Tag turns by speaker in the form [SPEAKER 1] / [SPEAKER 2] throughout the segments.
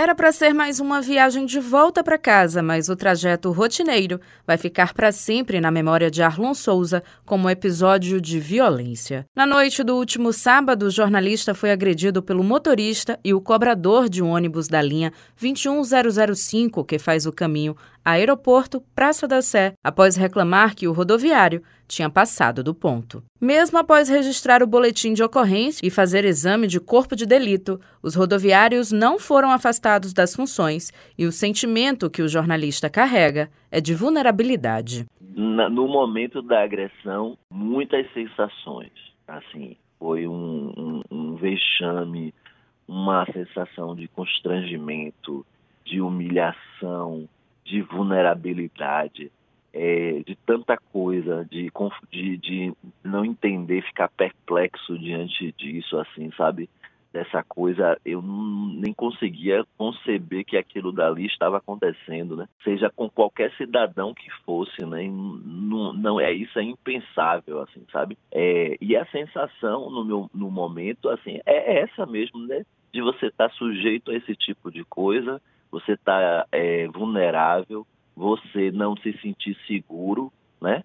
[SPEAKER 1] Era para ser mais uma viagem de volta para casa, mas o trajeto rotineiro vai ficar para sempre na memória de Arlon Souza como episódio de violência. Na noite do último sábado, o jornalista foi agredido pelo motorista e o cobrador de um ônibus da linha 21005, que faz o caminho Aeroporto Praça da Sé, após reclamar que o rodoviário tinha passado do ponto. Mesmo após registrar o boletim de ocorrência e fazer exame de corpo de delito, os rodoviários não foram afastados das funções e o sentimento que o jornalista carrega é de vulnerabilidade.
[SPEAKER 2] No momento da agressão, muitas sensações. Assim, foi um, um, um vexame, uma sensação de constrangimento, de humilhação, de vulnerabilidade, é, de tanta coisa, de, de, de não entender, ficar perplexo diante disso, assim, sabe? Dessa coisa, eu nem conseguia conceber que aquilo dali estava acontecendo, né? Seja com qualquer cidadão que fosse, né? Não, não é isso é impensável, assim, sabe? É, e a sensação no meu no momento, assim, é essa mesmo, né? De você estar tá sujeito a esse tipo de coisa, você está é, vulnerável, você não se sentir seguro, né?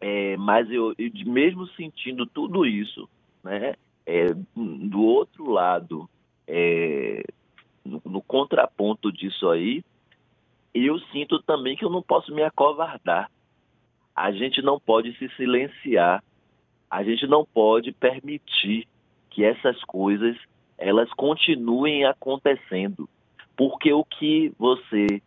[SPEAKER 2] É, mas eu, eu, mesmo sentindo tudo isso, né? É, do outro lado, é, no, no, contraponto disso aí, eu sinto também que eu não posso me acovardar. A gente não pode se silenciar. A gente não pode permitir que essas coisas elas continuem acontecendo. Porque o que você,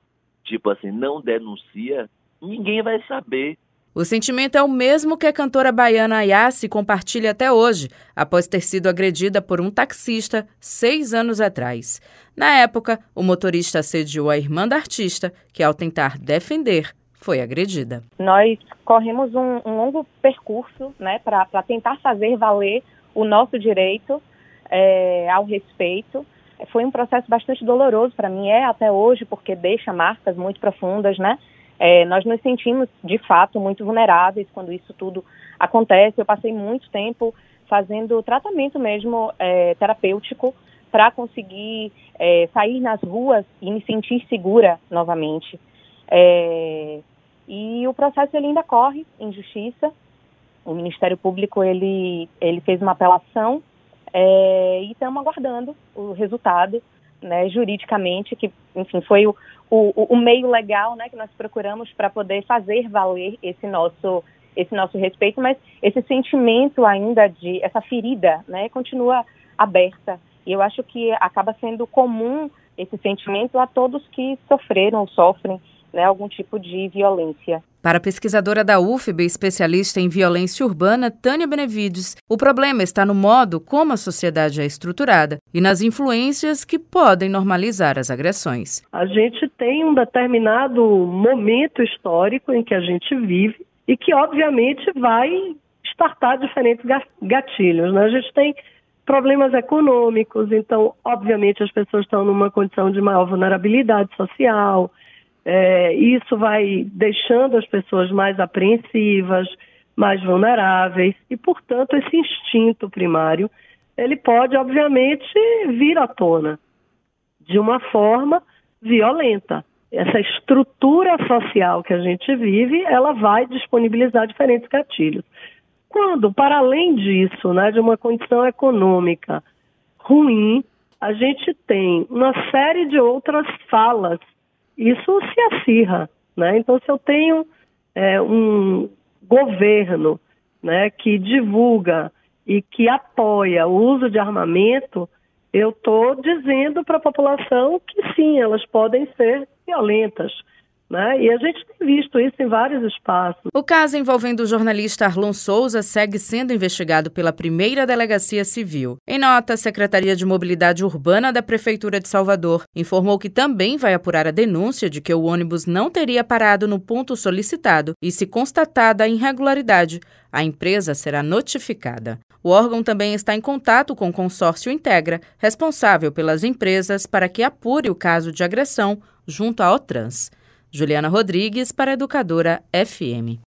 [SPEAKER 2] tipo assim, não denuncia, ninguém vai saber.
[SPEAKER 1] O sentimento é o mesmo que a cantora baiana Yassi compartilha até hoje, após ter sido agredida por um taxista seis anos atrás. Na época, o motorista assediou a irmã da artista, que, ao tentar defender, foi agredida.
[SPEAKER 3] Nós corremos um, um longo percurso né, para tentar fazer valer o nosso direito é, ao respeito foi um processo bastante doloroso para mim, é até hoje, porque deixa marcas muito profundas, né? É, nós nos sentimos, de fato, muito vulneráveis quando isso tudo acontece. Eu passei muito tempo fazendo tratamento mesmo é, terapêutico para conseguir é, sair nas ruas e me sentir segura novamente. É, e o processo ele ainda corre em justiça. O Ministério Público ele, ele fez uma apelação é, e estamos aguardando o resultado, né, juridicamente, que, enfim, foi o, o, o meio legal, né, que nós procuramos para poder fazer valer esse nosso esse nosso respeito, mas esse sentimento ainda de essa ferida, né, continua aberta. E eu acho que acaba sendo comum esse sentimento a todos que sofreram ou sofrem né, algum tipo de violência.
[SPEAKER 1] Para a pesquisadora da UFB, especialista em violência urbana, Tânia Benevides, o problema está no modo como a sociedade é estruturada e nas influências que podem normalizar as agressões.
[SPEAKER 4] A gente tem um determinado momento histórico em que a gente vive e que, obviamente, vai startar diferentes gatilhos. Né? A gente tem problemas econômicos, então, obviamente, as pessoas estão numa condição de maior vulnerabilidade social é, isso vai deixando as pessoas mais apreensivas, mais vulneráveis e, portanto, esse instinto primário ele pode, obviamente, vir à tona de uma forma violenta. Essa estrutura social que a gente vive, ela vai disponibilizar diferentes gatilhos. Quando, para além disso, né, de uma condição econômica ruim, a gente tem uma série de outras falas isso se acirra. Né? Então, se eu tenho é, um governo né, que divulga e que apoia o uso de armamento, eu estou dizendo para a população que sim, elas podem ser violentas. Né? E a gente tem visto isso em vários espaços.
[SPEAKER 1] O caso envolvendo o jornalista Arlon Souza segue sendo investigado pela primeira delegacia civil. Em nota, a Secretaria de Mobilidade Urbana da Prefeitura de Salvador informou que também vai apurar a denúncia de que o ônibus não teria parado no ponto solicitado e, se constatada a irregularidade, a empresa será notificada. O órgão também está em contato com o consórcio Integra, responsável pelas empresas, para que apure o caso de agressão junto à Otrans. Juliana Rodrigues para Educadora FM.